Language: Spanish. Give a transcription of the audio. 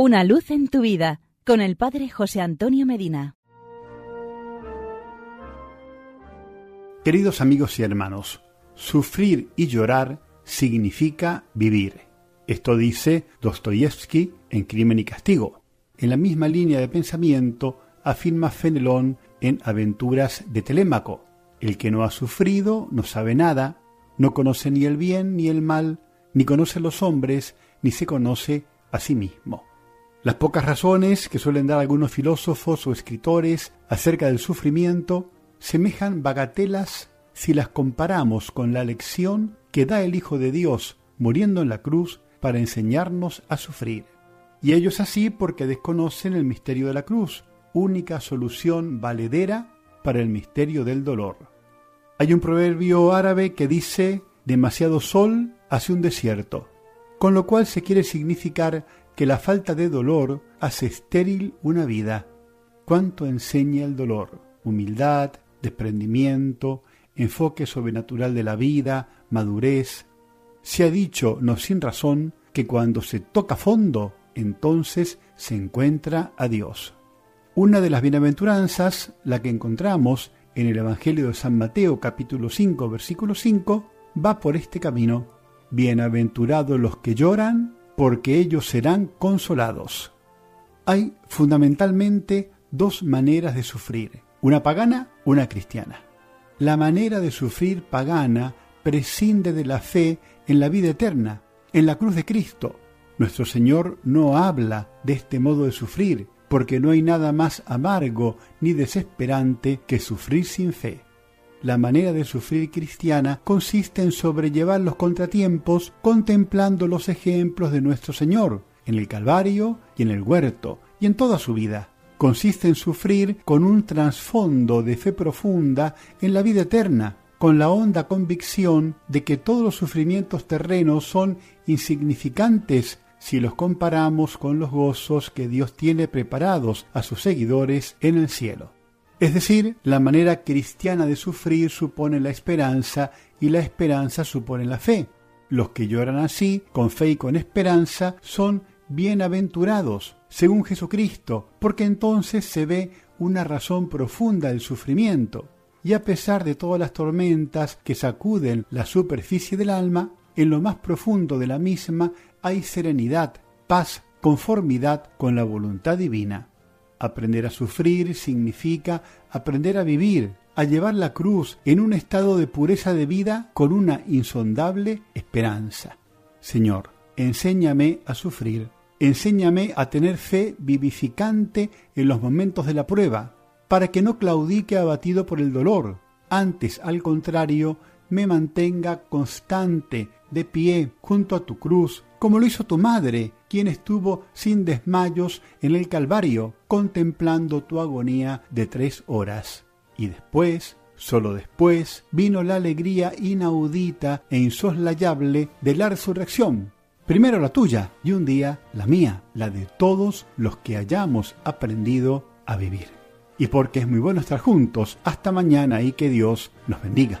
Una luz en tu vida con el Padre José Antonio Medina. Queridos amigos y hermanos, sufrir y llorar significa vivir. Esto dice Dostoyevsky en Crimen y Castigo. En la misma línea de pensamiento afirma Fenelón en Aventuras de Telémaco. El que no ha sufrido no sabe nada, no conoce ni el bien ni el mal, ni conoce a los hombres, ni se conoce a sí mismo. Las pocas razones que suelen dar algunos filósofos o escritores acerca del sufrimiento semejan bagatelas si las comparamos con la lección que da el Hijo de Dios muriendo en la cruz para enseñarnos a sufrir. Y ellos así porque desconocen el misterio de la cruz, única solución valedera para el misterio del dolor. Hay un proverbio árabe que dice demasiado sol hace un desierto, con lo cual se quiere significar que la falta de dolor hace estéril una vida. ¿Cuánto enseña el dolor? Humildad, desprendimiento, enfoque sobrenatural de la vida, madurez. Se ha dicho, no sin razón, que cuando se toca fondo, entonces se encuentra a Dios. Una de las bienaventuranzas, la que encontramos en el Evangelio de San Mateo capítulo 5 versículo 5, va por este camino. Bienaventurados los que lloran, porque ellos serán consolados. Hay fundamentalmente dos maneras de sufrir, una pagana, una cristiana. La manera de sufrir pagana prescinde de la fe en la vida eterna, en la cruz de Cristo. Nuestro Señor no habla de este modo de sufrir, porque no hay nada más amargo ni desesperante que sufrir sin fe. La manera de sufrir cristiana consiste en sobrellevar los contratiempos contemplando los ejemplos de nuestro Señor, en el Calvario y en el huerto, y en toda su vida. Consiste en sufrir con un trasfondo de fe profunda en la vida eterna, con la honda convicción de que todos los sufrimientos terrenos son insignificantes si los comparamos con los gozos que Dios tiene preparados a sus seguidores en el cielo. Es decir, la manera cristiana de sufrir supone la esperanza y la esperanza supone la fe. Los que lloran así, con fe y con esperanza, son bienaventurados, según Jesucristo, porque entonces se ve una razón profunda del sufrimiento. Y a pesar de todas las tormentas que sacuden la superficie del alma, en lo más profundo de la misma hay serenidad, paz, conformidad con la voluntad divina. Aprender a sufrir significa aprender a vivir, a llevar la cruz en un estado de pureza de vida con una insondable esperanza. Señor, enséñame a sufrir, enséñame a tener fe vivificante en los momentos de la prueba, para que no claudique abatido por el dolor, antes, al contrario, me mantenga constante, de pie, junto a tu cruz, como lo hizo tu madre, quien estuvo sin desmayos en el Calvario, contemplando tu agonía de tres horas. Y después, solo después, vino la alegría inaudita e insoslayable de la resurrección. Primero la tuya y un día la mía, la de todos los que hayamos aprendido a vivir. Y porque es muy bueno estar juntos, hasta mañana y que Dios nos bendiga.